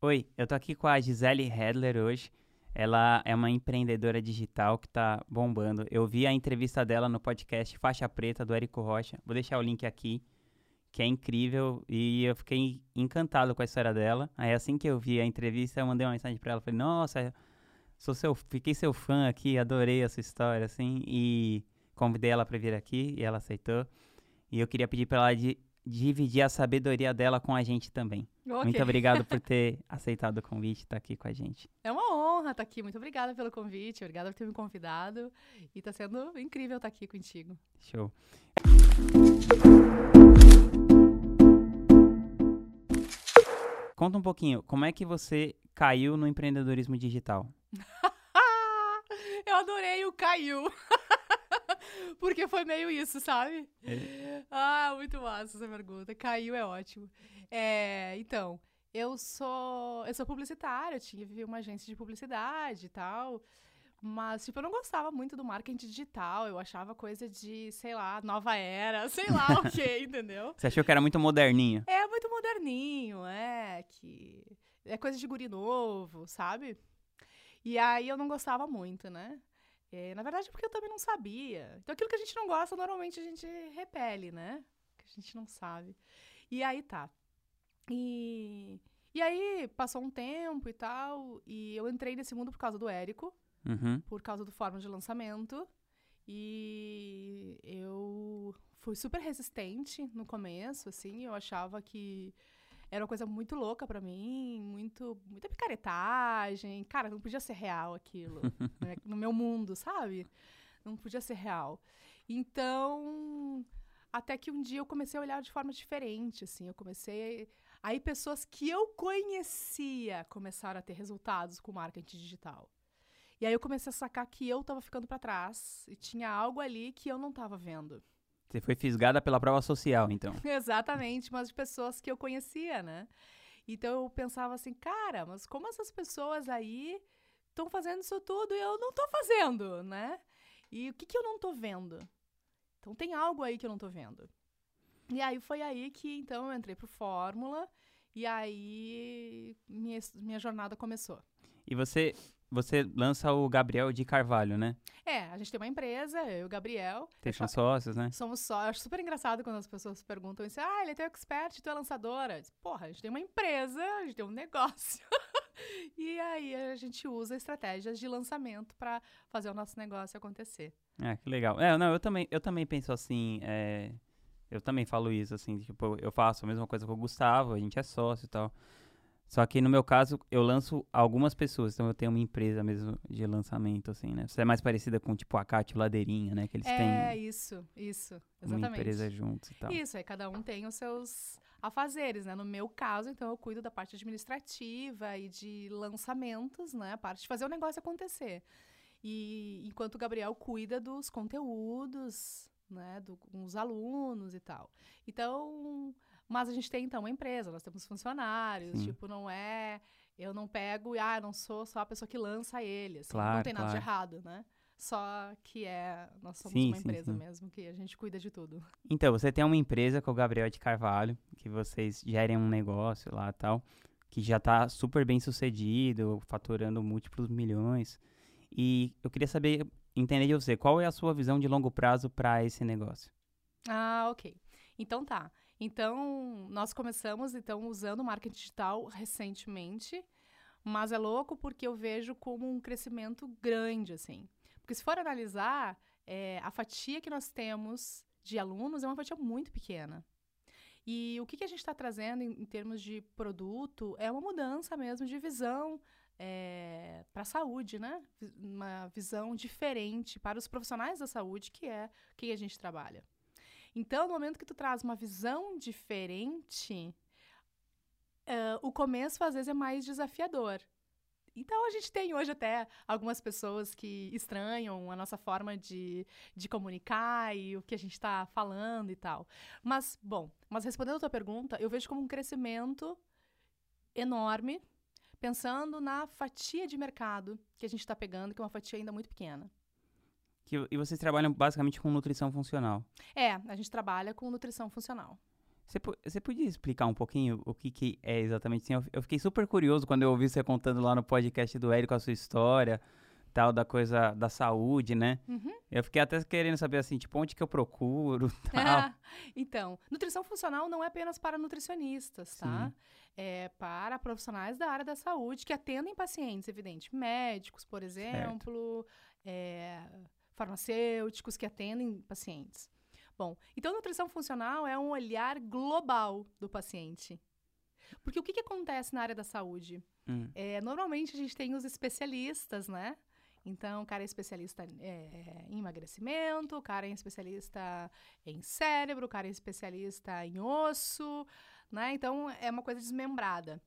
Oi, eu tô aqui com a Gisele Hedler hoje. Ela é uma empreendedora digital que tá bombando. Eu vi a entrevista dela no podcast Faixa Preta do Érico Rocha. Vou deixar o link aqui, que é incrível e eu fiquei encantado com a história dela. Aí assim que eu vi a entrevista, eu mandei uma mensagem para ela, falei: "Nossa, sou seu, fiquei seu fã aqui, adorei essa história assim" e convidei ela para vir aqui e ela aceitou. E eu queria pedir para ela de dividir a sabedoria dela com a gente também. Okay. Muito obrigado por ter aceitado o convite e estar tá aqui com a gente. É uma honra estar tá aqui. Muito obrigada pelo convite, obrigada por ter me convidado. E está sendo incrível estar tá aqui contigo. Show. Conta um pouquinho, como é que você caiu no empreendedorismo digital? Eu adorei o caiu. Porque foi meio isso, sabe? É. Ah, muito massa essa pergunta. Caiu é ótimo. É, então, eu sou eu sou publicitária, eu tive uma agência de publicidade e tal. Mas, tipo, eu não gostava muito do marketing digital. Eu achava coisa de, sei lá, nova era, sei lá o que, entendeu? Você achou que era muito moderninho? É, muito moderninho, é. Que é coisa de guri novo, sabe? E aí eu não gostava muito, né? É, na verdade, porque eu também não sabia. Então, aquilo que a gente não gosta, normalmente a gente repele, né? Que a gente não sabe. E aí tá. E, e aí, passou um tempo e tal, e eu entrei nesse mundo por causa do Érico, uhum. por causa do fórum de lançamento. E eu fui super resistente no começo, assim, eu achava que era uma coisa muito louca para mim, muito, muita picaretagem. Cara, não podia ser real aquilo, né? no meu mundo, sabe? Não podia ser real. Então, até que um dia eu comecei a olhar de forma diferente, assim, eu comecei aí pessoas que eu conhecia começaram a ter resultados com marketing digital. E aí eu comecei a sacar que eu estava ficando para trás e tinha algo ali que eu não estava vendo. Você foi fisgada pela prova social, então. Exatamente, mas de pessoas que eu conhecia, né? Então eu pensava assim, cara, mas como essas pessoas aí estão fazendo isso tudo e eu não estou fazendo, né? E o que, que eu não estou vendo? Então tem algo aí que eu não estou vendo. E aí foi aí que então eu entrei pro Fórmula e aí minha, minha jornada começou. E você você lança o Gabriel de Carvalho, né? É, a gente tem uma empresa, eu e o Gabriel. Vocês são sócios, né? Somos sócios. Eu acho super engraçado quando as pessoas perguntam isso. Ah, ele é teu expert, tu é lançadora. Porra, a gente tem uma empresa, a gente tem um negócio. e aí a gente usa estratégias de lançamento para fazer o nosso negócio acontecer. Ah, que legal. É, não, eu também, eu também penso assim, é, eu também falo isso, assim, tipo, eu faço a mesma coisa com o Gustavo, a gente é sócio e tal. Só que no meu caso, eu lanço algumas pessoas, então eu tenho uma empresa mesmo de lançamento, assim, né? Você é mais parecida com, tipo, a Cátia Ladeirinha, né? Que eles é, têm. É, isso, isso, exatamente. Uma empresa juntos e tal. Isso, aí cada um tem os seus afazeres, né? No meu caso, então, eu cuido da parte administrativa e de lançamentos, né? A parte de fazer o negócio acontecer. E enquanto o Gabriel cuida dos conteúdos, né? Do, com os alunos e tal. Então mas a gente tem, então, uma empresa, nós temos funcionários, Sim. tipo, não é. Eu não pego e, ah, não sou só a pessoa que lança ele. Assim, claro, não tem nada claro. de errado, né? Só que é. Nós somos sim, uma sim, empresa sim. mesmo, que a gente cuida de tudo. Então, você tem uma empresa com o Gabriel de Carvalho, que vocês gerem um negócio lá e tal, que já está super bem sucedido, faturando múltiplos milhões. E eu queria saber, entender de você, qual é a sua visão de longo prazo para esse negócio? Ah, ok. Então tá. Então, nós começamos então usando marketing digital recentemente, mas é louco porque eu vejo como um crescimento grande, assim. Porque se for analisar, é, a fatia que nós temos de alunos é uma fatia muito pequena. E o que, que a gente está trazendo em, em, termos de produto é uma mudança mesmo de visão é, para a saúde, né? Uma visão diferente para os profissionais da saúde, que é quem a gente trabalha. Então, no momento que tu traz uma visão diferente, uh, o começo às vezes é mais desafiador. Então a gente tem hoje até algumas pessoas que estranham a nossa forma de, de comunicar e o que a gente está falando e tal. Mas, bom, mas respondendo a tua pergunta, eu vejo como um crescimento enorme, pensando na fatia de mercado que a gente está pegando, que é uma fatia ainda muito pequena. Que, e vocês trabalham basicamente com nutrição funcional? É, a gente trabalha com nutrição funcional. Você, você podia explicar um pouquinho o que, que é exatamente assim? Eu, eu fiquei super curioso quando eu ouvi você contando lá no podcast do Érico a sua história, tal, da coisa da saúde, né? Uhum. Eu fiquei até querendo saber assim, tipo, onde que eu procuro, tal. então, nutrição funcional não é apenas para nutricionistas, tá? Sim. É para profissionais da área da saúde que atendem pacientes, evidente, médicos, por exemplo, é, farmacêuticos que atendem pacientes. Bom, então nutrição funcional é um olhar global do paciente. Porque o que, que acontece na área da saúde? Hum, É, normalmente a gente tem os especialistas, né? Então, o cara é especialista é, em emagrecimento, o cara é especialista em cérebro, o cara é especialista em osso, né? Então, é uma coisa desmembrada.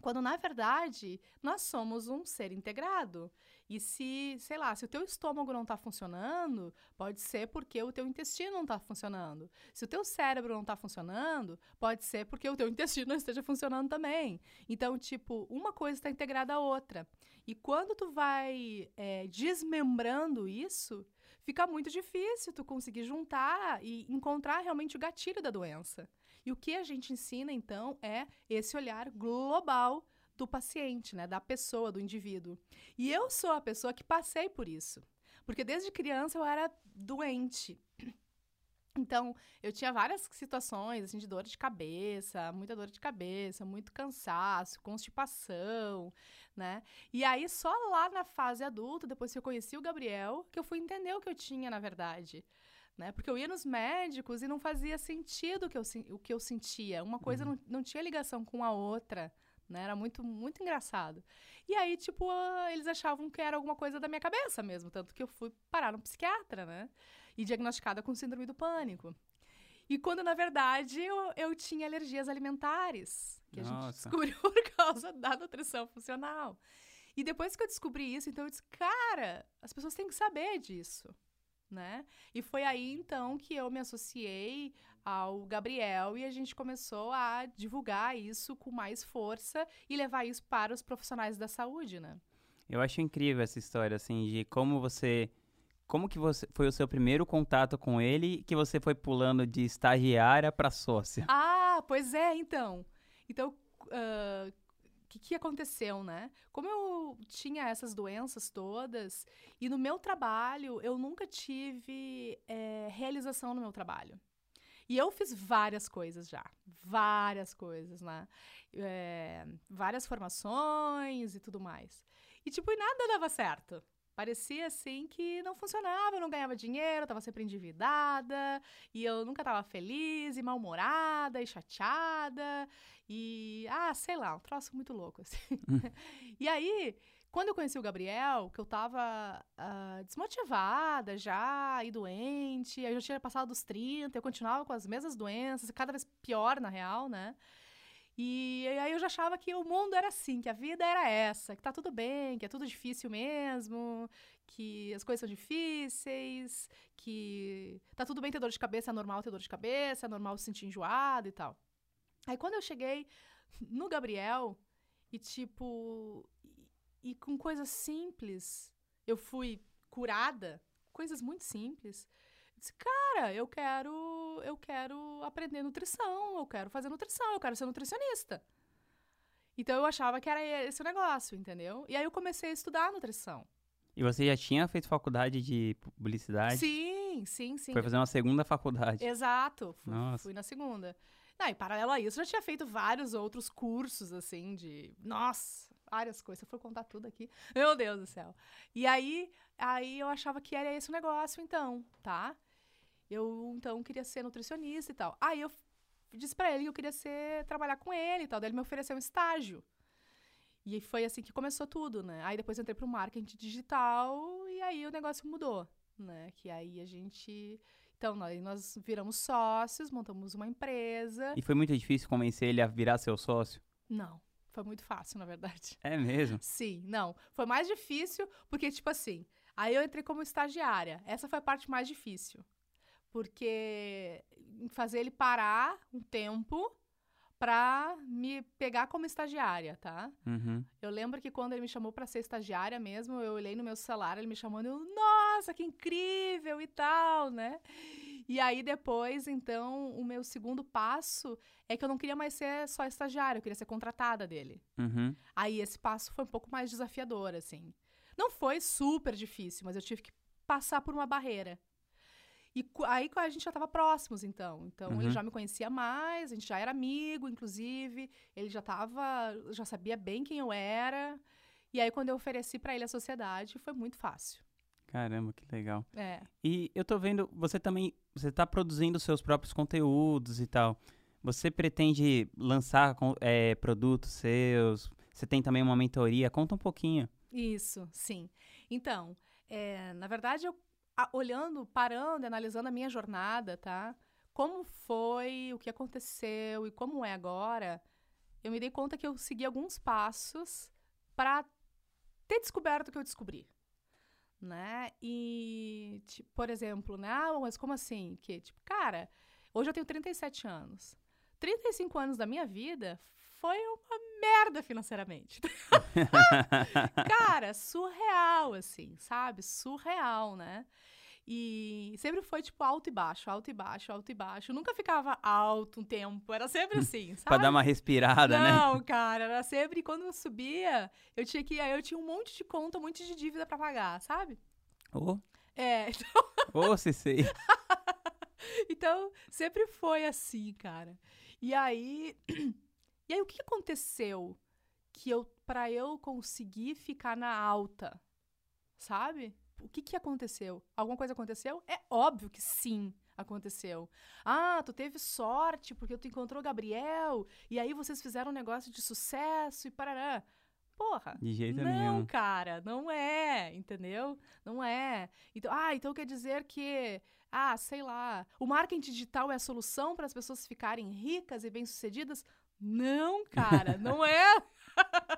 Quando, na verdade, nós somos um ser integrado. E se, sei lá, se o teu estômago não está funcionando, pode ser porque o teu intestino não está funcionando. Se o teu cérebro não está funcionando, pode ser porque o teu intestino não esteja funcionando também. Então, tipo, uma coisa está integrada à outra. E quando tu vai é, desmembrando isso, fica muito difícil tu conseguir juntar e encontrar realmente o gatilho da doença. E o que a gente ensina, então, é esse olhar global do paciente, né, da pessoa, do indivíduo. E eu sou a pessoa que passei por isso. Porque desde criança eu era doente. Então, eu tinha várias situações, assim, de dor de cabeça, muita dor de cabeça, muito cansaço, constipação, né? E aí, só lá na fase adulta, depois que eu conheci o Gabriel, que eu fui entender o que eu tinha, na verdade. Né? Porque eu ia nos médicos e não fazia sentido o que eu, o que eu sentia. Uma coisa não, não tinha ligação com a outra. Né? Era muito, muito engraçado. E aí, tipo, ah, eles achavam que era alguma coisa da minha cabeça mesmo. Tanto que eu fui parar no psiquiatra, né? E diagnosticada com síndrome do pânico. E quando, na verdade, eu, eu tinha alergias alimentares. Que a gente Nossa. descobriu por causa da nutrição funcional. E depois que eu descobri isso, então eu disse, cara, as pessoas têm que saber disso, né? E foi aí, então, que eu me associei ao Gabriel e a gente começou a divulgar isso com mais força e levar isso para os profissionais da saúde, né? Eu acho incrível essa história, assim, de como você. Como que você foi o seu primeiro contato com ele que você foi pulando de estagiária pra sócia? Ah, pois é, então. Então, ah, o que, que aconteceu, né? Como eu tinha essas doenças todas, e no meu trabalho, eu nunca tive eh, realização no meu trabalho. E eu fiz várias coisas já. Várias coisas, né? Eh, várias formações e tudo mais. E, tipo, e nada dava certo. Parecia assim que não funcionava, eu não ganhava dinheiro, eu tava sempre endividada, e eu nunca tava feliz, e mal-humorada, e chateada, e. Ah, sei lá, um troço muito louco, assim. e aí, quando eu conheci o Gabriel, que eu tava ah, desmotivada já, e doente, eu já tinha passado dos 30, eu continuava com as mesmas doenças, cada vez pior, na real, né? E aí eu já achava que o mundo era assim, que a vida era essa, que tá tudo bem, que é tudo difícil mesmo, que as coisas são difíceis, que tá tudo bem ter dor de cabeça, é normal ter dor de cabeça, é normal se sentir enjoado e tal. Aí quando eu cheguei no Gabriel e tipo e, com coisas simples, eu fui curada, coisas muito simples. Eu disse, cara, eu quero, eu quero aprender nutrição, eu quero fazer nutrição, eu quero ser nutricionista. Então eu achava que era esse o negócio, entendeu? E aí eu comecei a estudar nutrição. E você já tinha feito faculdade de publicidade? Sim, sim, sim. Foi fazer uma segunda faculdade. Exato, fui, fui na segunda. Não, e paralelo a isso, eu já tinha feito vários outros cursos, assim, de. Nossa, várias coisas. Se eu for contar tudo aqui, meu Deus do céu. E aí, aí eu achava que era esse o negócio, então, tá? Eu, então, queria ser nutricionista e tal. Aí eu disse pra ele que eu queria ser, trabalhar com ele e tal. Daí ele me ofereceu um estágio. E foi assim que começou tudo, né? Aí depois eu entrei pro marketing digital e aí o negócio mudou, né? Que aí a gente. Então, nós, nós viramos sócios, montamos uma empresa. E foi muito difícil convencer ele a virar seu sócio? Não, foi muito fácil, na verdade. É mesmo? Sim, não. Foi mais difícil porque, tipo assim, aí eu entrei como estagiária. Essa foi a parte mais difícil. Porque fazer ele parar um tempo pra me pegar como estagiária, tá? Uhum. Eu lembro que quando ele me chamou pra ser estagiária mesmo, eu olhei no meu celular, ele me chamando, eu, nossa, que incrível e tal, né? E aí depois, então, o meu segundo passo é que eu não queria mais ser só estagiária, eu queria ser contratada dele. Uhum. Aí esse passo foi um pouco mais desafiador, assim. Não foi super difícil, mas eu tive que passar por uma barreira. E aí a gente já estava próximos, então. Então ele Uhum. já me conhecia mais, a gente já era amigo, inclusive. Ele já tava, já sabia bem quem eu era. E aí quando eu ofereci para ele a sociedade, foi muito fácil. Caramba, que legal. É. E eu tô vendo, você também, você tá produzindo seus próprios conteúdos e tal. Você pretende lançar é, produtos seus? Você tem também uma mentoria? Conta um pouquinho. Isso, sim. Então, é, na verdade, eu a- olhando, parando, analisando a minha jornada, tá? Como foi, o que aconteceu e como é agora, eu me dei conta que eu segui alguns passos para ter descoberto o que eu descobri. Né? E, tipo, por exemplo, né? Ah, mas como assim? Que, tipo, cara, hoje eu tenho 37 anos. 35 anos da minha vida foi uma merda financeiramente. Cara, surreal, assim, sabe? Surreal, né? E sempre foi, tipo, alto e baixo, alto e baixo, alto e baixo. Nunca ficava alto um tempo, era sempre assim, sabe? Pra dar uma respirada, né? Não, cara, era sempre quando eu subia, eu tinha que. Aí eu tinha um monte de conta, um monte de dívida pra pagar, sabe? Ô, É, ô, Cicei. então sempre foi assim, cara. E aí. E aí, o que aconteceu que eu, para eu conseguir ficar na alta, sabe? O que que aconteceu? Alguma coisa aconteceu? É óbvio que sim, aconteceu. Ah, tu teve sorte porque tu encontrou o Gabriel e aí vocês fizeram um negócio de sucesso e parará. Porra, De jeito não, nenhum. cara, não é, entendeu? Não é. Então, ah, então quer dizer que, ah, sei lá, o marketing digital é a solução para as pessoas ficarem ricas e bem-sucedidas? Não, cara, não é.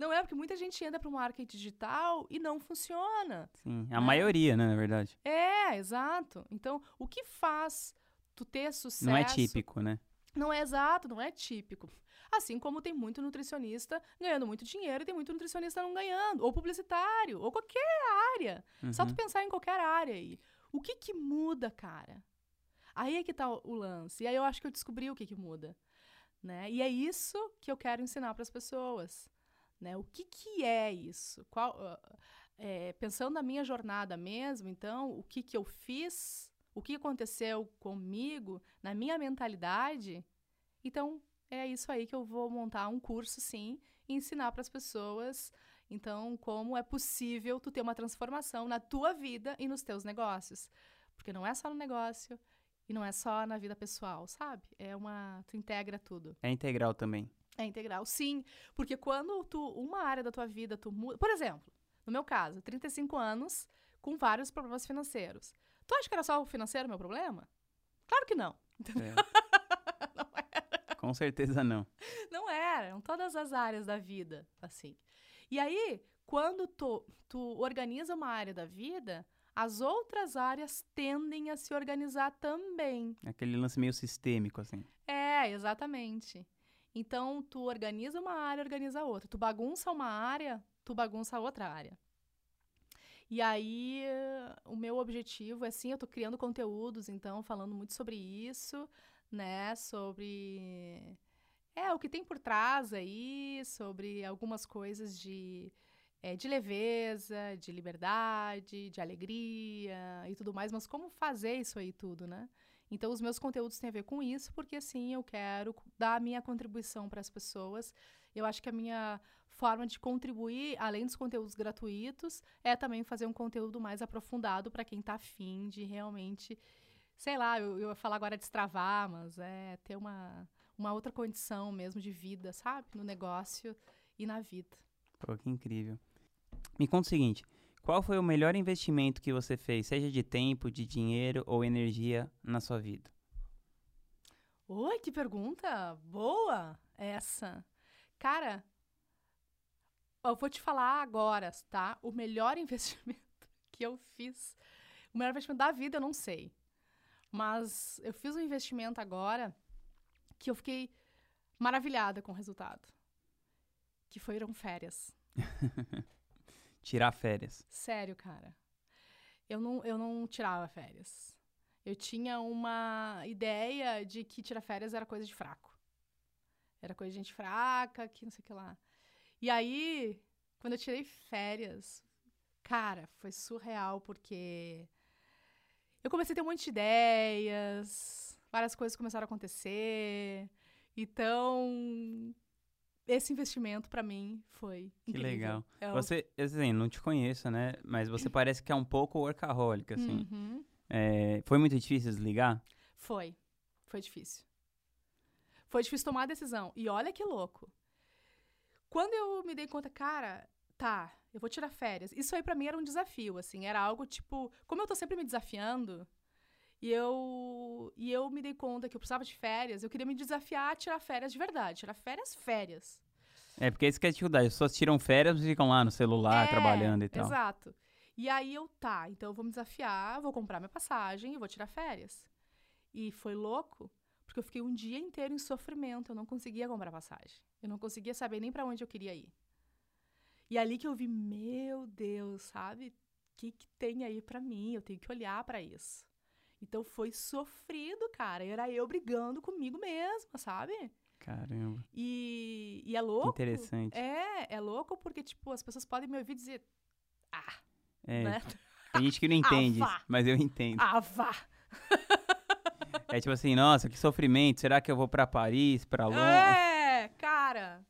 não é, porque muita gente entra para o marketing digital e não funciona. Sim, a né? maioria, né, na verdade. É, exato. Então, o que faz tu ter sucesso? Não é típico, né? Não é exato, não é típico. Assim como tem muito nutricionista ganhando muito dinheiro e tem muito nutricionista não ganhando. Ou publicitário, ou qualquer área. Só tu Uhum. pensar em qualquer área aí. O que que muda, cara? Aí é que tá o o lance. E aí eu acho que eu descobri o que que muda. Né? E é isso que eu quero ensinar para as pessoas. Né? O que que é isso? Qual, é, pensando na minha jornada mesmo, então, o que que eu fiz, o que aconteceu comigo, na minha mentalidade, então é isso aí que eu vou montar um curso, sim, e ensinar para as pessoas, então, como é possível tu ter uma transformação na tua vida e nos teus negócios. Porque não é só no negócio e não é só na vida pessoal, sabe? É uma. Tu integra tudo. É integral também. É integral, sim. Porque quando tu, uma área da tua vida, tu muda. Por exemplo, no meu caso, 35 anos, com vários problemas financeiros. Tu acha que era só o financeiro meu problema? Claro que não. É. Com certeza não. Não era, eram todas as áreas da vida, assim. E aí, quando tu, tu organiza uma área da vida, as outras áreas tendem a se organizar também. Aquele lance meio sistêmico, assim. É, exatamente. Então, tu organiza uma área, organiza outra. Tu bagunça uma área, tu bagunça outra área. E aí, o meu objetivo é assim, eu tô criando conteúdos, então, falando muito sobre isso, né? Sobre é o que tem por trás aí, sobre algumas coisas de, eh, de leveza, de liberdade, de alegria e tudo mais, mas como fazer isso aí tudo, né? Então, os meus conteúdos têm a ver com isso, porque assim eu quero dar a minha contribuição para as pessoas. Eu acho que a minha forma de contribuir, além dos conteúdos gratuitos, é também fazer um conteúdo mais aprofundado para quem está afim de realmente, sei lá, eu, eu ia falar agora destravar, mas é ter uma, uma outra condição mesmo de vida, sabe? No negócio e na vida. Pô, que incrível. Me conta o seguinte: qual foi o melhor investimento que você fez, seja de tempo, de dinheiro ou energia, na sua vida? Oi, que pergunta boa essa. Cara, eu vou te falar agora, tá? O melhor investimento que eu fiz, o melhor investimento da vida, eu não sei. Mas eu fiz um investimento agora que eu fiquei maravilhada com o resultado. Que foram férias. Tirar férias. Sério, cara. Eu não, eu não tirava férias. Eu tinha uma ideia de que tirar férias era coisa de fraco. Era coisa de gente fraca, que não sei o que lá. E aí, quando eu tirei férias, cara, foi surreal, porque eu comecei a ter um monte de ideias, várias coisas começaram a acontecer. Então, esse investimento para mim foi Que incrível. legal. É o- Você, assim, não te conheço, né? Mas você parece que é um pouco workaholic, assim. Uhum. É, foi muito difícil desligar? Foi. Foi difícil. Foi difícil tomar a decisão. E olha que louco. Quando eu me dei conta, cara, tá, eu vou tirar férias. Isso aí pra mim era um desafio, assim. Era algo tipo. Como eu tô sempre me desafiando, e eu, e eu me dei conta que eu precisava de férias, eu queria me desafiar a tirar férias de verdade. Tirar férias, férias. É, porque isso que é a dificuldade. As pessoas tiram férias e ficam lá no celular, É, trabalhando e tal. Exato. E aí eu, tá, então eu vou me desafiar, vou comprar minha passagem e vou tirar férias. E foi louco, porque eu fiquei um dia inteiro em sofrimento, eu não conseguia comprar passagem. Eu não conseguia saber nem pra onde eu queria ir. E ali que eu vi, meu Deus, sabe? O que, que tem aí pra mim? Eu tenho que olhar pra isso. Então foi sofrido, cara. Era eu brigando comigo mesma, sabe? Caramba, E, e é que louco. interessante. É, é louco porque, tipo, as pessoas podem me ouvir dizer, ah, É, né? Tem gente que não entende, vá. mas eu entendo. Ah, vá! É tipo assim, nossa, que sofrimento. Será que eu vou pra Paris, pra Londres? É, cara,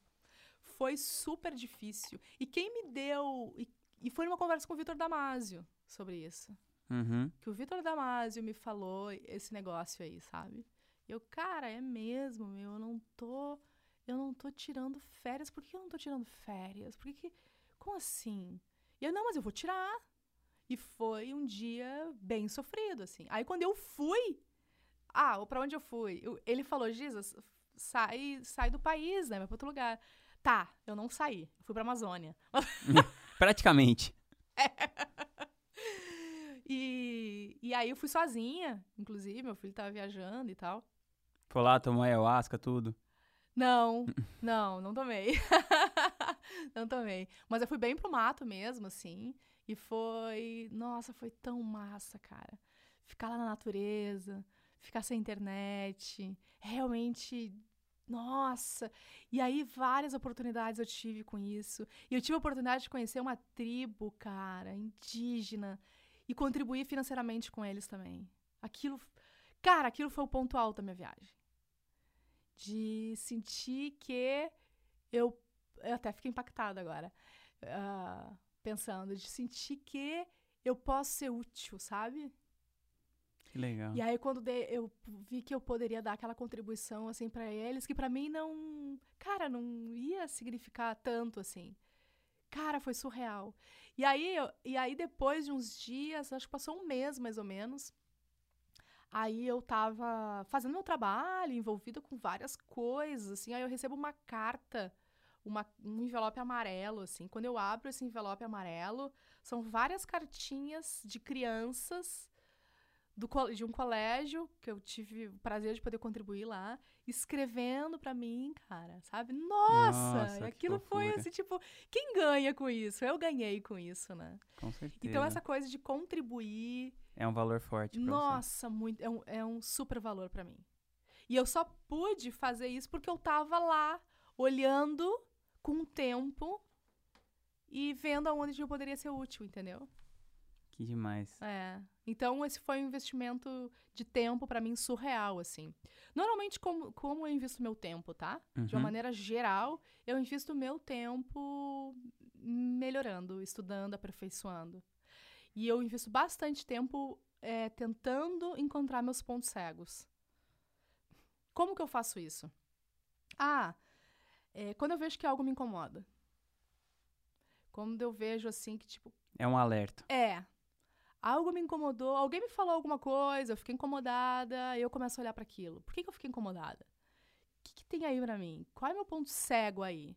foi super difícil. E quem me deu. E, e foi numa conversa com o Vitor Damasio sobre isso. Uhum. Que o Vitor Damasio me falou esse negócio aí, sabe? E eu, cara, é mesmo, meu, eu não tô. Eu não tô tirando férias. Por que eu não tô tirando férias? Por que. que como assim? E eu, não, mas eu vou tirar. E foi um dia bem sofrido, assim. Aí quando eu fui. Ah, pra onde eu fui? Eu- ele falou, Jesus, sai, sai do país, né? Vai pra outro lugar. Tá, eu não saí. Eu fui pra Amazônia. Praticamente. E, e aí eu fui sozinha, inclusive, meu filho tava viajando e tal. Foi lá, tomou ayahuasca, tudo. Não, não, não tomei. não tomei. Mas eu fui bem pro mato mesmo, assim. E foi. Nossa, foi tão massa, cara. Ficar lá na natureza, ficar sem internet. Realmente. Nossa! E aí, várias oportunidades eu tive com isso. E eu tive a oportunidade de conhecer uma tribo, cara, indígena. E contribuir financeiramente com eles também. Aquilo. Cara, aquilo foi o ponto alto da minha viagem de sentir que eu, eu até fiquei impactada agora, ah, pensando, de sentir que eu posso ser útil, sabe? Que legal. E aí quando de- eu vi que eu poderia dar aquela contribuição assim para eles, que para mim não, cara, não ia significar tanto assim. Cara, foi surreal. E aí, eu- e aí depois de uns dias, acho que passou um mês mais ou menos, Aí eu tava fazendo meu trabalho, envolvida com várias coisas, assim, aí eu recebo uma carta, uma, um envelope amarelo, assim. Quando eu abro esse envelope amarelo, são várias cartinhas de crianças do, de um colégio, que eu tive o prazer de poder contribuir lá, escrevendo pra mim, cara, sabe? Nossa! Nossa, e aquilo foi assim, tipo, quem ganha com isso? Eu ganhei com isso, né? Com certeza. Então essa coisa de contribuir É um valor forte pra você. nossa, muito, é, um, é um super valor pra mim. E eu só pude fazer isso porque eu tava lá, olhando com o tempo e vendo aonde eu poderia ser útil, entendeu? Que demais. É. Então, esse foi um investimento de tempo pra mim surreal, assim. Normalmente, como, como eu invisto meu tempo, tá? De uma Uhum. maneira geral, eu invisto meu tempo melhorando, estudando, aperfeiçoando. E eu invisto bastante tempo é, tentando encontrar meus pontos cegos. Como que eu faço isso? Ah, é, quando eu vejo que algo me incomoda. Quando eu vejo assim que, tipo, É um alerta. é. Algo me incomodou, alguém me falou alguma coisa, eu fiquei incomodada, eu começo a olhar para aquilo. Por que, que eu fiquei incomodada? O que, que tem aí pra mim? Qual é meu ponto cego aí?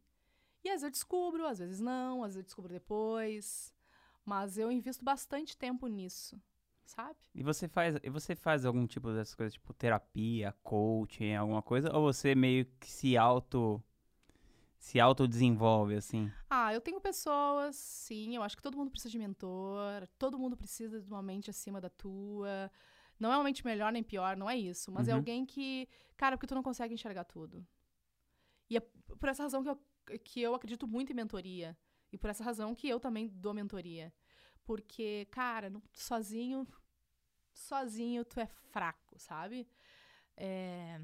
E às vezes eu descubro, às vezes não, às vezes eu descubro depois. Mas eu invisto bastante tempo nisso, sabe? E você faz, e você faz algum tipo dessas coisas, tipo terapia, coaching, alguma coisa? Ou você meio que se auto se autodesenvolve, assim? Ah, eu tenho pessoas, sim, eu acho que todo mundo precisa de mentor, todo mundo precisa de uma mente acima da tua. Não é uma mente melhor nem pior, não é isso. Mas é Uhum. alguém que. Cara, porque tu não consegue enxergar tudo. E é por essa razão que eu, que eu acredito muito em mentoria. E por essa razão que eu também dou mentoria. Porque, cara, não- sozinho. Sozinho tu é fraco, sabe? É,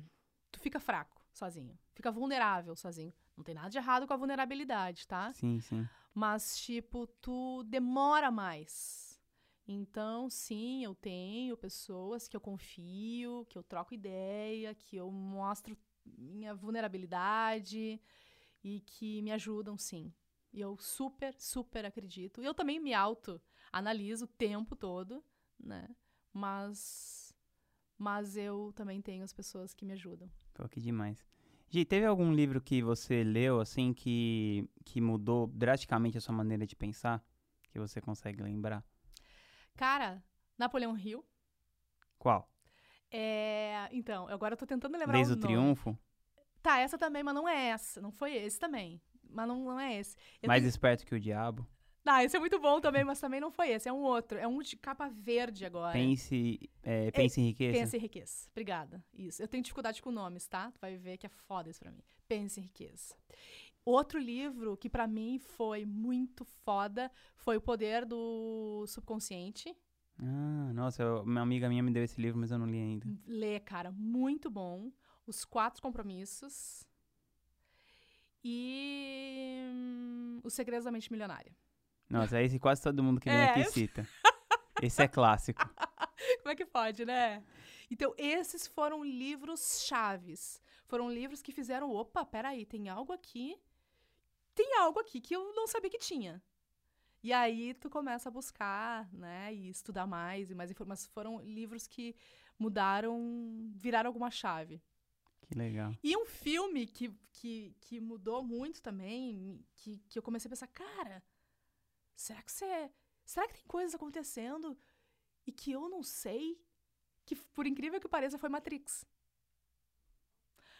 tu fica fraco sozinho. Fica vulnerável sozinho. Não tem nada de errado com a vulnerabilidade, tá? Sim, sim. Mas, tipo, tu demora mais. Então, sim, eu tenho pessoas que eu confio, que eu troco ideia, que eu mostro minha vulnerabilidade e que me ajudam, sim. E eu super, super acredito. E eu também me auto-analiso o tempo todo, né? Mas, mas eu também tenho as pessoas que me ajudam. Tô aqui demais. Gi, teve algum livro que você leu, assim, que, que mudou drasticamente a sua maneira de pensar? Que você consegue lembrar? Cara, Napoleão Hill. Qual? É, então, agora eu tô tentando lembrar Leis o do nome. Triunfo? Tá, essa também, mas não é essa. Não foi esse também. Mas não, não é esse. Eu Mais tenho- Esperto que o Diabo? Ah, esse é muito bom também, mas também não foi esse. É um outro. É um de capa verde agora. Pense, é, pense em Riqueza? Pensa em riqueza. Obrigada. Isso. Eu tenho dificuldade com nomes, tá? Tu vai ver que é foda isso pra mim. Pensa em riqueza. Outro livro que pra mim foi muito foda foi O Poder do Subconsciente. Ah, nossa, eu- uma amiga minha me deu esse livro, mas eu não li ainda. Lê, cara, muito bom. Os Quatro Compromissos. E hum, Os Segredos da Mente Milionária. Nossa, é esse quase todo mundo que vem É, aqui eu- cita. Esse é clássico. Como é que pode, né? Então, esses foram livros chaves. Foram livros que fizeram, opa, peraí, tem algo aqui. Tem algo aqui que eu não sabia que tinha. E aí tu começa a buscar, né, e estudar mais e mais informações. Foram livros que mudaram, viraram alguma chave. Que legal. E um filme que, que, que mudou muito também, que, que eu comecei a pensar, cara, será que você. Será que tem coisas acontecendo e que eu não sei? Que, por incrível que pareça, foi Matrix.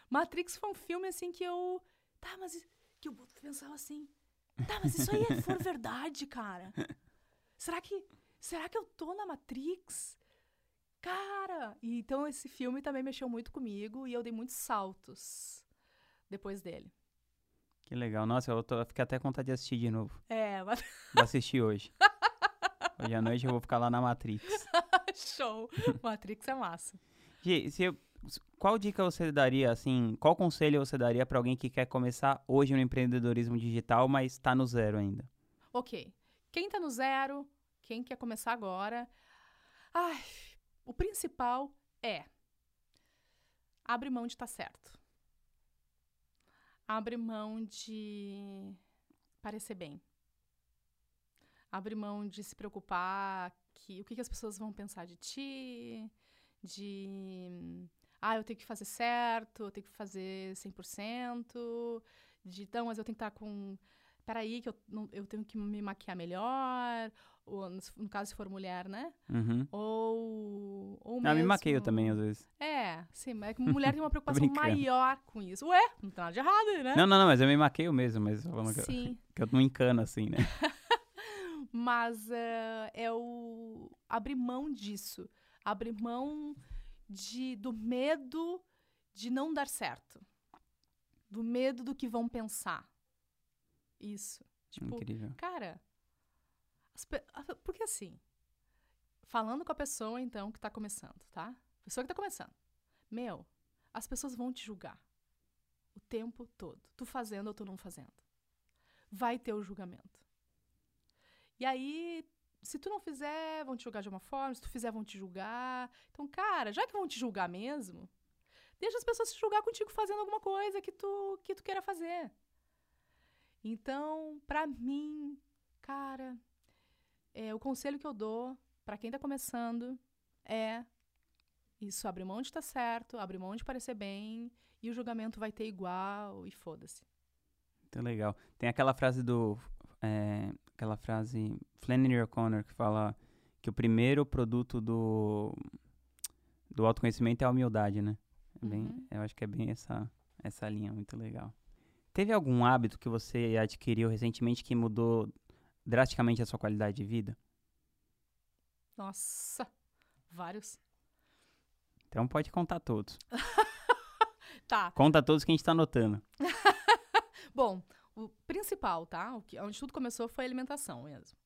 Matrix foi um filme assim que eu. Tá, mas. Que eu pensava assim. Tá, mas isso aí é for verdade, cara. Será que. Será que eu tô na Matrix? Cara! E então esse filme também mexeu muito comigo e eu dei muitos saltos depois dele. Que legal. Nossa, eu tô, fiquei até com vontade de assistir de novo. É, mas Vou assistir hoje. Hoje à noite eu vou ficar lá na Matrix. show! Matrix é massa. Gi, se eu- qual dica você daria, assim, qual conselho você daria pra alguém que quer começar hoje no empreendedorismo digital, mas tá no zero ainda? Ok. Quem tá no zero, quem quer começar agora. Ai, o principal é abre mão de estar certo. Abre mão de parecer bem. Abre mão de se preocupar que o que, que as pessoas vão pensar de ti, de ah, eu tenho que fazer certo, eu tenho que fazer 100%, de então, mas eu tenho que estar com peraí, que eu, não, eu tenho que me maquiar melhor, no, caso se for mulher, né? Uhum. Ou, ou Ah, mesmo... me maqueio também, às vezes. É, sim, mas é mulher tem uma preocupação maior com isso. Ué, não tem nada de errado, né? Não, não, não, mas eu me maqueio mesmo, mas eu falando que, eu- que eu não encano assim, né? mas é, é o abrir mão disso. Abrir mão de, do medo de não dar certo. Do medo do que vão pensar. Isso. Tipo, Incrível. Cara, porque assim, falando com a pessoa, então, que tá começando, tá? Pessoa que tá começando. Meu, as pessoas vão te julgar o tempo todo. Tu fazendo ou tu não fazendo. Vai ter o julgamento. E aí, se tu não fizer, vão te julgar de uma forma, se tu fizer, vão te julgar. Então, cara, já que vão te julgar mesmo, deixa as pessoas te julgar contigo fazendo alguma coisa que tu, que tu queira fazer. Então, pra mim, cara, é, o conselho que eu dou pra quem tá começando é isso, abre mão de estar certo, abre mão de parecer bem, e o julgamento vai ter igual, e foda-se. Muito legal. Tem aquela frase do. é, aquela frase Flannery O'Connor que fala que o primeiro produto do, do autoconhecimento é a humildade, né? É bem, Uhum. Eu acho que é bem essa, essa linha, muito legal. Teve algum hábito que você adquiriu recentemente que mudou drasticamente a sua qualidade de vida? Nossa, vários. Então pode contar todos. Tá. Conta todos que a gente tá anotando. Bom, o principal, tá? O que, onde tudo começou foi a alimentação mesmo.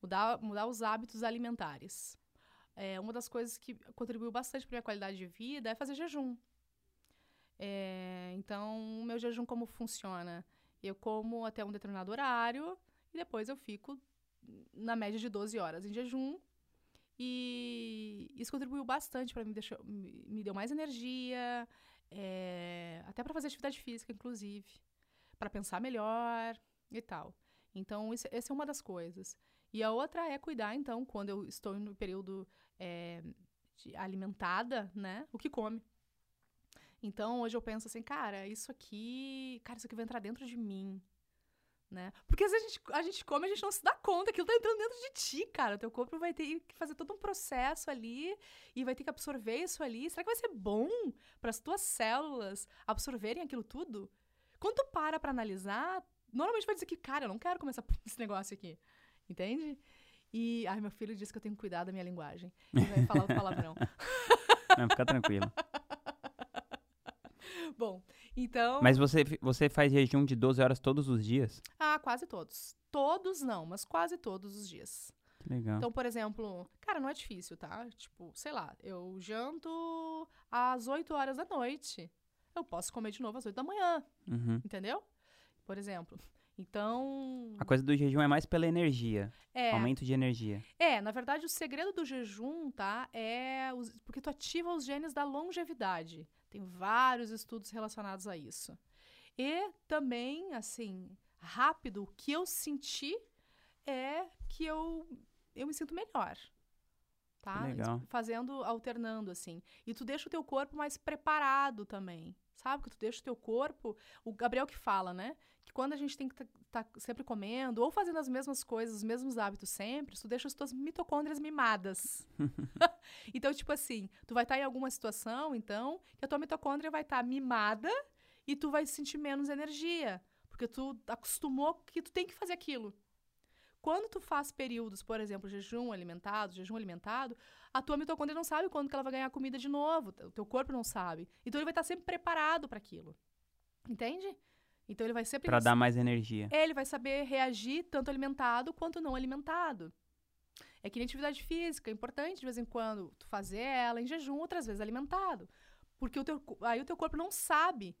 Mudar, mudar os hábitos alimentares. É, uma das coisas que contribuiu bastante para minha qualidade de vida é fazer jejum. É, então, o meu jejum como funciona? Eu como até um determinado horário e depois eu fico na média de 12 horas em jejum. E isso contribuiu bastante para me, me deu mais energia, é, até para fazer atividade física, inclusive, para pensar melhor e tal. Então, isso, essa é uma das coisas. E a outra é cuidar, então, quando eu estou no período é, alimentada, né, o que come. Então, hoje eu penso assim, cara, isso aqui, cara, isso aqui vai entrar dentro de mim, né? Porque às vezes a gente, a gente come e a gente não se dá conta, aquilo tá entrando dentro de ti, cara. O teu corpo vai ter que fazer todo um processo ali e vai ter que absorver isso ali. Será que vai ser bom para as tuas células absorverem aquilo tudo? Quando tu para pra analisar, normalmente vai dizer que, cara, eu não quero começar esse negócio aqui. Entende? E, ai, meu filho disse que eu tenho que cuidar da minha linguagem. Ele vai falar o palavrão. Não, fica tranquilo. Bom, então. Mas você, você faz jejum de 12 horas todos os dias? Ah, quase todos. Todos não, mas quase todos os dias. Legal. Então, por exemplo, cara, não é difícil, tá? Tipo, sei lá, eu janto às 8 horas da noite. Eu posso comer de novo às 8 da manhã. Uhum. Entendeu? Por exemplo. Então. A coisa do jejum é mais pela energia. É, Aumento de energia. é, na verdade, o segredo do jejum, tá? É. os- porque tu ativa os genes da longevidade. Tem vários estudos relacionados a isso. E também, assim, rápido, o que eu senti é que eu, eu me sinto melhor. Tá? Legal. Fazendo, alternando, assim. E tu deixa o teu corpo mais preparado também. Sabe? Que tu deixa o teu corpo. O Gabriel que fala, né? Quando a gente tem que estar sempre comendo ou fazendo as mesmas coisas, os mesmos hábitos sempre, tu deixa as tuas mitocôndrias mimadas. então, tipo assim, tu vai estar em alguma situação, então, que a tua mitocôndria vai estar mimada e tu vai sentir menos energia. Porque tu acostumou que tu tem que fazer aquilo. Quando tu faz períodos, por exemplo, jejum alimentado, jejum alimentado, a tua mitocôndria não sabe quando que ela vai ganhar comida de novo. O teu corpo não sabe. Então ele vai estar sempre preparado para aquilo. Entende? Então ele vai sempre Pra dar mais energia. ele vai saber reagir tanto alimentado quanto não alimentado. É que nem atividade física, é importante de vez em quando tu fazer ela em jejum, outras vezes alimentado. Porque o teu, aí o teu corpo não sabe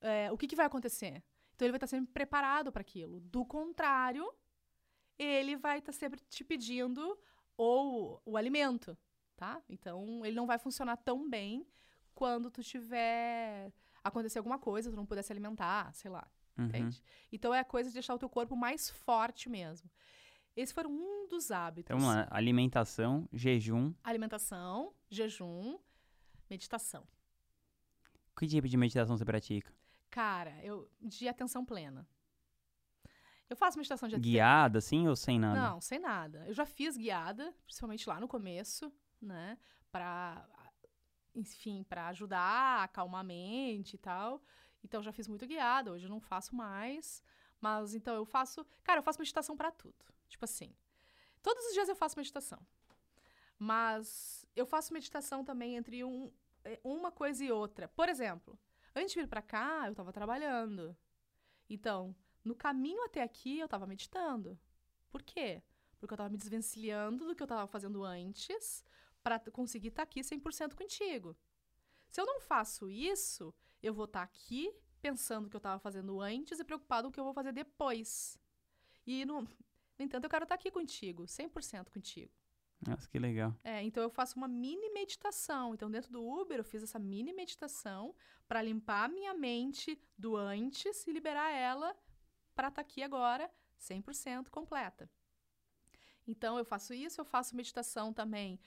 é, o que, que vai acontecer. Então ele vai estar sempre preparado para aquilo. Do contrário, ele vai estar sempre te pedindo ou o alimento, tá? Então ele não vai funcionar tão bem quando tu tiver acontecer alguma coisa, tu não puder se alimentar, sei lá. Uhum. Entende? Então é a coisa de deixar o teu corpo mais forte mesmo. Esse foi um dos hábitos. Então lá. Alimentação, jejum. Alimentação, jejum, meditação. Que tipo de meditação você pratica? Cara, eu de atenção plena. Eu faço meditação de atenção Guiada, assim, ou sem nada? Não, sem nada. Eu já fiz guiada, principalmente lá no começo, né? Pra, enfim, pra ajudar acalmar a mente e tal. Então, já fiz muito guiada. Hoje eu não faço mais. Mas, então, eu faço... Cara, eu faço meditação pra tudo. Tipo assim, todos os dias eu faço meditação. Mas eu faço meditação também entre um, eh, uma coisa e outra. Por exemplo, antes de vir pra cá, eu tava trabalhando. Então, no caminho até aqui, eu tava meditando. Por quê? Porque eu tava me desvencilhando do que eu tava fazendo antes para conseguir estar aqui 100% contigo. Se eu não faço isso, eu vou estar aqui pensando o que eu tava fazendo antes e preocupado com o que eu vou fazer depois. E, no, no entanto, eu quero estar aqui contigo, 100% contigo. Nossa, que legal. É, então eu faço uma mini meditação. Então, dentro do Uber, eu fiz essa mini meditação para limpar a minha mente do antes e liberar ela para estar aqui agora 100% completa. Então, eu faço isso, eu faço meditação também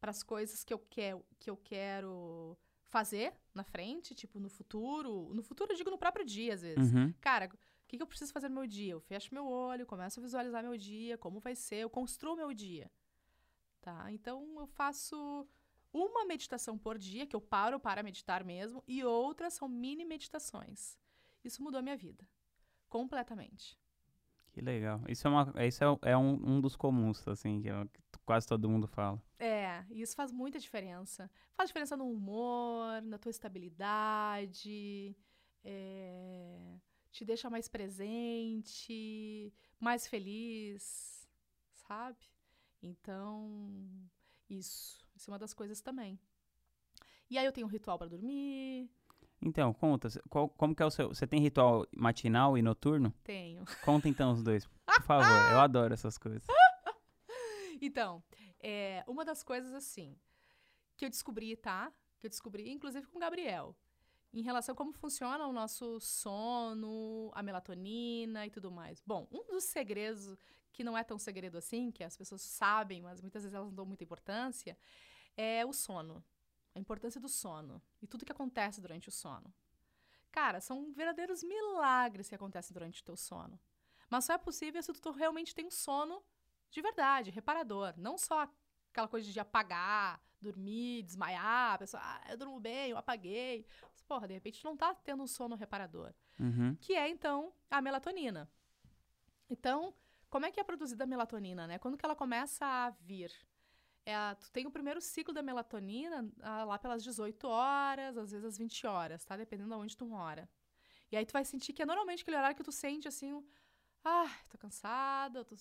para as coisas que eu, quero, que eu quero fazer na frente, tipo no futuro. No futuro, eu digo no próprio dia, às vezes. Uhum. Cara, o que, que eu preciso fazer no meu dia? Eu fecho meu olho, começo a visualizar meu dia, como vai ser, eu construo meu dia. Tá? Então, eu faço uma meditação por dia, que eu paro para meditar mesmo, e outras são mini meditações. Isso mudou a minha vida. Completamente. Que legal. Isso é, uma, isso é, é um, um dos comuns, assim, que, é que quase todo mundo fala. É, É, isso faz muita diferença. Faz diferença no humor, na tua estabilidade, é, te deixa mais presente, mais feliz, sabe? Então, isso. Isso é uma das coisas também. E aí eu tenho um ritual para dormir. Então, conta, qual, como que é o seu... Você tem ritual matinal e noturno? Tenho. Conta então os dois, por favor. eu adoro essas coisas. Então, é, uma das coisas assim que eu descobri, tá? Que eu descobri, inclusive com o Gabriel, em relação a como funciona o nosso sono, a melatonina e tudo mais. Bom, um dos segredos que não é tão segredo assim, que as pessoas sabem, mas muitas vezes elas não dão muita importância, é o sono. A importância do sono e tudo que acontece durante o sono. Cara, são verdadeiros milagres que acontecem durante o teu sono. Mas só é possível se tu realmente tem um sono de verdade, reparador. Não só aquela coisa de apagar, dormir, desmaiar, a pessoa, ah, eu durmo bem, eu apaguei. Mas, porra, de repente tu não tá tendo um sono reparador. Uhum. Que é, então, a melatonina. Então, como é que é produzida a melatonina, né? Quando que ela começa a vir? É a, tu tem o primeiro ciclo da melatonina ah, lá pelas 18 horas, às vezes às 20 horas, tá? Dependendo de onde tu mora. E aí tu vai sentir que é normalmente aquele horário que tu sente assim, ah, tô cansada, tô...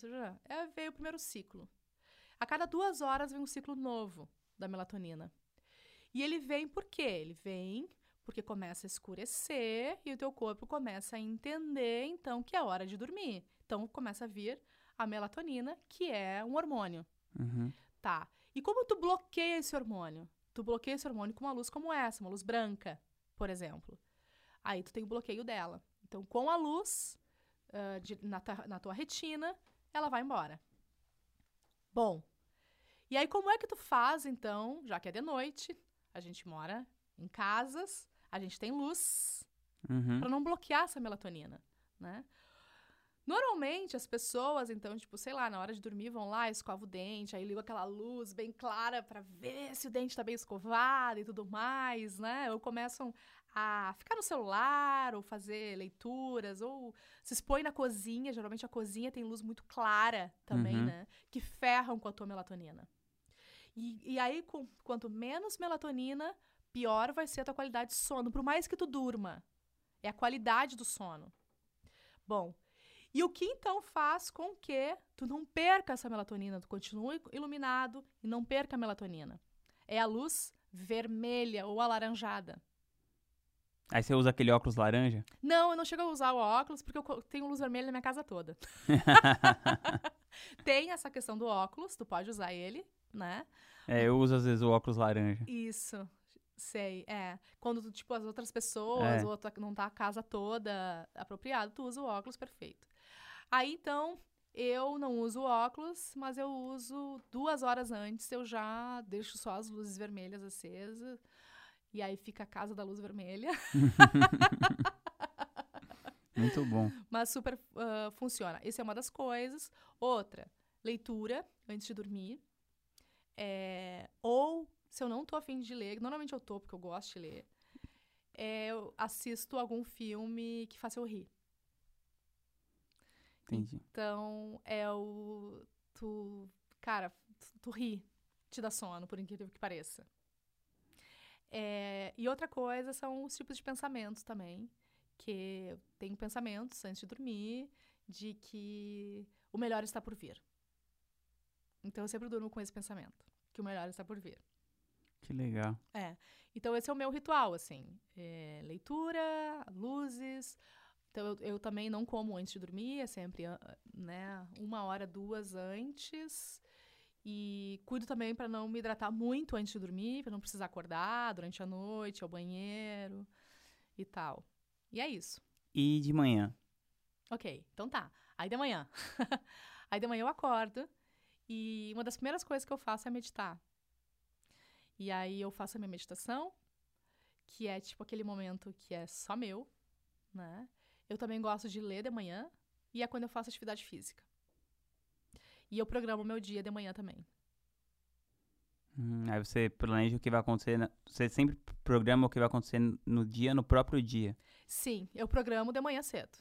É, veio o primeiro ciclo. A cada duas horas vem um ciclo novo da melatonina. E ele vem por quê? Ele vem porque começa a escurecer e o teu corpo começa a entender, então, que é hora de dormir. Então, começa a vir a melatonina, que é um hormônio. Uhum. Tá. E como tu bloqueia esse hormônio? Tu bloqueia esse hormônio com uma luz como essa, uma luz branca, por exemplo. Aí tu tem o bloqueio dela. Então, com a luz, uh, de, na, na tua retina, ela vai embora. Bom, e aí como é que tu faz, então, já que é de noite, a gente mora em casas, a gente tem luz, Uhum. para não bloquear essa melatonina, né? Normalmente as pessoas, então, tipo, sei lá, na hora de dormir vão lá, escovam o dente, aí ligam aquela luz bem clara para ver se o dente tá bem escovado e tudo mais, né? Ou começam a ficar no celular, ou fazer leituras, ou se expõe na cozinha. Geralmente a cozinha tem luz muito clara também, Uhum. né? Que ferram com a tua melatonina. E, e aí, com, quanto menos melatonina, pior vai ser a tua qualidade de sono, por mais que tu durma. É a qualidade do sono. Bom, e o que então faz com que tu não perca essa melatonina, tu continue iluminado e não perca a melatonina? É a luz vermelha ou alaranjada. Aí você usa aquele óculos laranja? Não, eu não chego a usar o óculos porque eu tenho luz vermelha na minha casa toda. Tem essa questão do óculos, tu pode usar ele, né? É, eu uso às vezes o óculos laranja. Isso, sei, é. Quando, tipo, as outras pessoas, É. ou tu não tá a casa toda apropriada, tu usa o óculos perfeito. Aí, então, eu não uso óculos, mas eu uso duas horas antes, eu já deixo só as luzes vermelhas acesas, e aí fica a casa da luz vermelha. Muito bom. Mas super ah, funciona. Essa é uma das coisas. Outra, leitura antes de dormir. É, ou, se eu não tô afim de ler, normalmente eu tô, porque eu gosto de ler, é, eu assisto algum filme que faça eu rir. Entendi. Então, é o. Tu. Cara, tu, tu ri, te dá sono, por incrível que pareça. É, e outra coisa são os tipos de pensamentos também. Que eu tenho pensamentos antes de dormir de que o melhor está por vir. Então eu sempre durmo com esse pensamento, que o melhor está por vir. Que legal. É. Então, esse é o meu ritual, assim. É, leitura, luzes. Então, eu, eu também não como antes de dormir, é sempre, ah, né, uma hora, duas antes. E cuido também para não me hidratar muito antes de dormir, para não precisar acordar durante a noite, ao banheiro e tal. E é isso. E de manhã? Ok, então tá. Aí de manhã. Aí de manhã eu acordo e uma das primeiras coisas que eu faço é meditar. E aí eu faço a minha meditação, que é tipo aquele momento que é só meu, né? Eu também gosto de ler de manhã e é quando eu faço atividade física. E eu programo meu dia de manhã também. Hum, aí você planeja o que vai acontecer. na- Você sempre programa o que vai acontecer no dia, no próprio dia. Sim, eu programo de manhã cedo.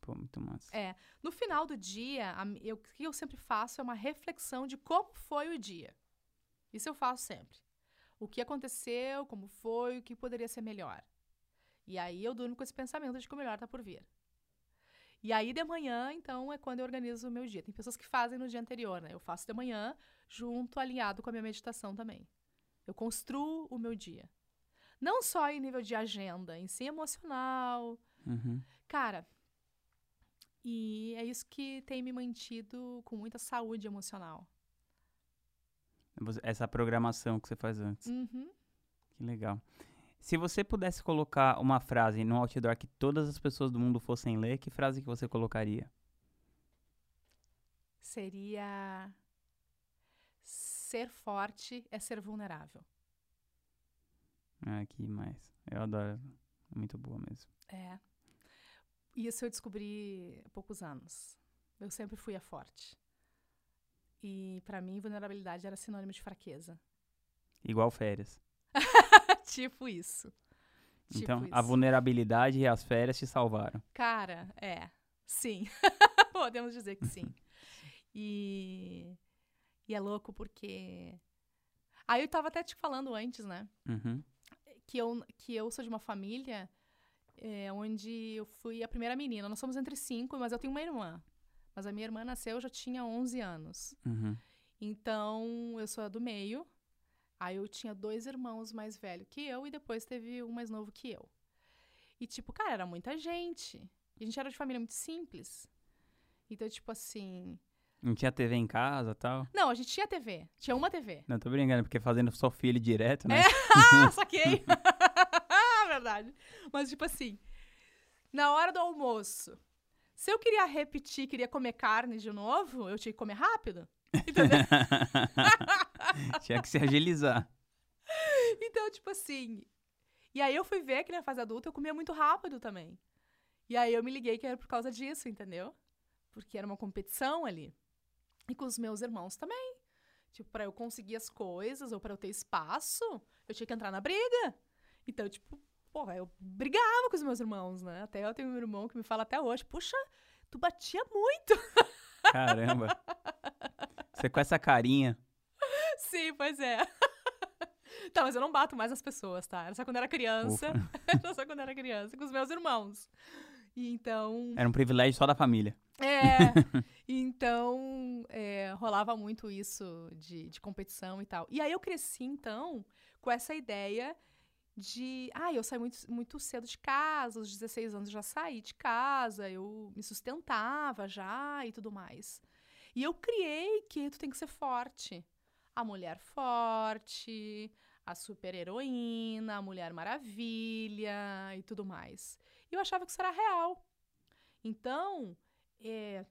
Pô, muito massa. É. No final do dia, a eu- o que eu sempre faço é uma reflexão de como foi o dia. Isso eu faço sempre. O que aconteceu, como foi, o que poderia ser melhor. E aí eu durmo com esse pensamento de que o melhor tá por vir. E aí de manhã, então, é quando eu organizo o meu dia. Tem pessoas que fazem no dia anterior, né? Eu faço de manhã, junto, alinhado com a minha meditação também. Eu construo o meu dia. Não só em nível de agenda, em si emocional. Uhum. Cara, e é isso que tem me mantido com muita saúde emocional. Essa programação que você faz antes. Uhum. Que legal. Se você pudesse colocar uma frase no outdoor que todas as pessoas do mundo fossem ler, que frase que você colocaria? Seria. Ser forte é ser vulnerável. Ah, que mais. Eu adoro. Muito boa mesmo. É. Isso eu descobri há poucos anos. Eu sempre fui a forte. E pra mim, vulnerabilidade era sinônimo de fraqueza. Igual férias. tipo isso. Tipo então, isso. a vulnerabilidade e as férias te salvaram. Cara, é. Sim. Podemos dizer que sim. E, e é louco porque. Aí eu tava até te falando antes, né? Uhum. Que eu, que eu sou de uma família é, onde eu fui a primeira menina. Nós somos entre cinco, mas eu tenho uma irmã. Mas a minha irmã nasceu, eu já tinha 11 anos. Uhum. Então, eu sou a do meio. Aí eu tinha dois irmãos mais velhos que eu e depois teve um mais novo que eu. E, tipo, cara, era muita gente. E a gente era de família muito simples. Então, tipo assim. Não tinha TV em casa e tal? Não, a gente tinha TV. Tinha uma TV. Não, tô brincando, porque fazendo só filho direto, né? Ah, saquei! Verdade. Mas, tipo assim, na hora do almoço, se eu queria repetir, queria comer carne de novo, eu tinha que comer rápido. Entendeu? tinha que se agilizar. Então, tipo assim. E aí eu fui ver que na fase adulta eu comia muito rápido também. E aí eu me liguei que era por causa disso, entendeu? Porque era uma competição ali. E com os meus irmãos também. Tipo, pra eu conseguir as coisas ou pra eu ter espaço, eu tinha que entrar na briga. Então, tipo, porra, eu brigava com os meus irmãos, né? Até eu tenho um irmão que me fala até hoje, puxa, tu batia muito. Caramba. Você com essa carinha. Sim, pois é. tá, mas eu não bato mais as pessoas, tá? Era só quando era criança. Ufa. Era só quando era criança, com os meus irmãos. E então. Era um privilégio só da família. É. então, é, rolava muito isso de, de competição e tal. E aí eu cresci, então, com essa ideia de. Ah, eu saí muito, muito cedo de casa, aos 16 anos já saí de casa, eu me sustentava já e tudo mais. E eu criei que tu tem que ser forte. A mulher forte, a super-heroína, a mulher maravilha e tudo mais. E eu achava que isso era real. Então, é,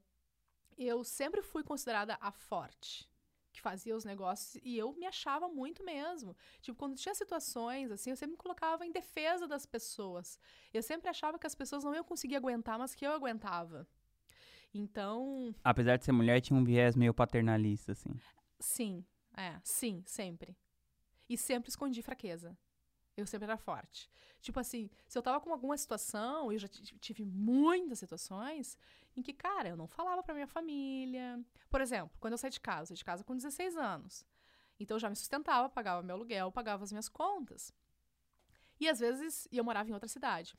eu sempre fui considerada a forte, que fazia os negócios, e eu me achava muito mesmo. Tipo, quando tinha situações assim, eu sempre me colocava em defesa das pessoas. Eu sempre achava que as pessoas não iam conseguir aguentar, mas que eu aguentava. Então, Apesar de ser mulher, tinha um viés meio paternalista, assim. sim, é, sim, sempre. E sempre escondi fraqueza. Eu sempre era forte. Tipo assim, se eu tava com alguma situação, eu já tive muitas situações em que, cara, eu não falava pra minha família. Por exemplo, quando eu saí de casa, eu saí de casa com 16 anos. Então eu já me sustentava, pagava meu aluguel, pagava as minhas contas. E às vezes, e eu morava em outra cidade.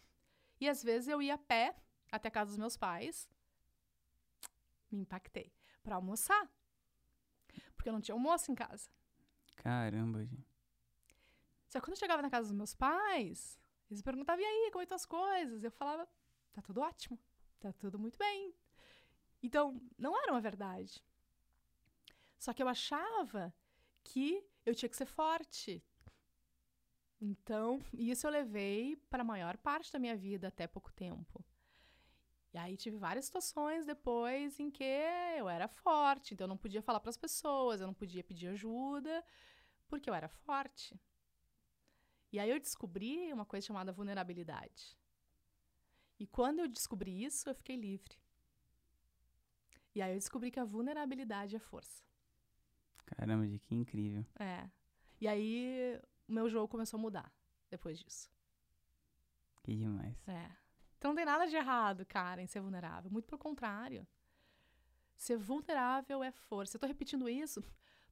E às vezes eu ia a pé até a casa dos meus pais. Me impactei. Pra almoçar. Porque eu não tinha almoço em casa. Caramba, gente. Só que quando eu chegava na casa dos meus pais, eles perguntavam, e aí, como estão as coisas? Eu falava, tá tudo ótimo, tá tudo muito bem. Então, não era uma verdade. Só que eu achava que eu tinha que ser forte. Então, isso eu levei para a maior parte da minha vida até pouco tempo. E aí tive várias situações depois em que eu era forte, então eu não podia falar para as pessoas, eu não podia pedir ajuda, porque eu era forte. E aí eu descobri uma coisa chamada vulnerabilidade. E quando eu descobri isso, eu fiquei livre. E aí eu descobri que a vulnerabilidade é força. Caramba, gente, que incrível. É. E aí o meu jogo começou a mudar depois disso. Que demais. É. Então não tem nada de errado, cara, em ser vulnerável. Muito pelo contrário. Ser vulnerável é força. Eu tô repetindo isso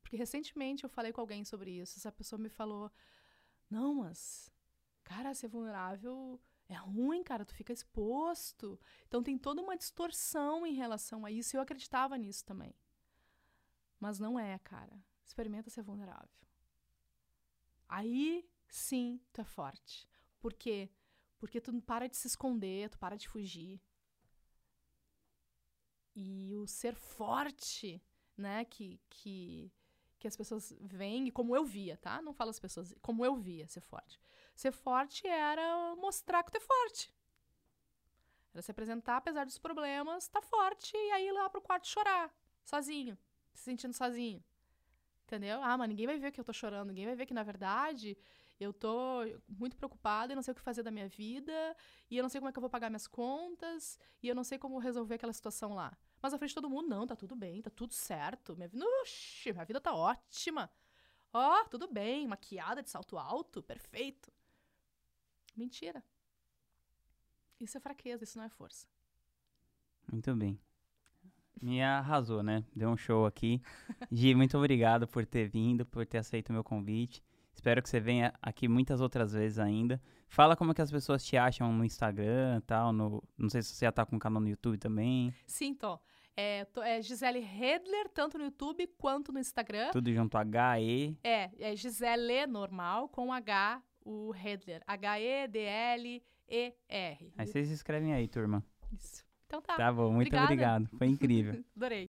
Porque recentemente eu falei com alguém sobre isso. Essa pessoa me falou: Não, mas, cara, ser vulnerável é ruim, cara, tu fica exposto. Então tem toda uma distorção em relação a isso. E eu acreditava nisso também. Mas não é, cara. Experimenta ser vulnerável. Aí sim tu é forte. Por quê? Porque tu para de se esconder, tu para de fugir. E o ser forte, né, que, que, que as pessoas veem, e como eu via, tá? Não falo as pessoas, como eu via ser forte. Ser forte era mostrar que tu é forte. Era se apresentar, apesar dos problemas, tá forte, e aí ir lá pro quarto chorar, sozinho, se sentindo sozinho. Entendeu? Ah, mas ninguém vai ver que eu tô chorando, ninguém vai ver que, na verdade, eu tô muito preocupada e não sei o que fazer da minha vida, e eu não sei como é que eu vou pagar minhas contas, e eu não sei como resolver aquela situação lá. Mas à frente de todo mundo, não, tá tudo bem, tá tudo certo. Minha vida, oxi, minha vida tá ótima. Ó, oh, tudo bem, maquiada de salto alto, perfeito. Mentira. Isso é fraqueza, isso não é força. Muito bem. Me arrasou, né? Deu um show aqui. Gi, muito obrigado por ter vindo, por ter aceito o meu convite. Espero que você venha aqui muitas outras vezes ainda. Fala como é que as pessoas te acham no Instagram e tal. No, não sei se você já tá com um canal no YouTube também. Sim, tô. É, tô, é Gisele Redler, tanto no YouTube quanto no Instagram. Tudo junto, H-E. É, é Gisele normal com H, o Redler. H-E-D-L-E-R. Aí vocês escrevem aí, turma. Isso. Então tá. Tá bom, muito Obrigada. obrigado. Foi incrível. Adorei.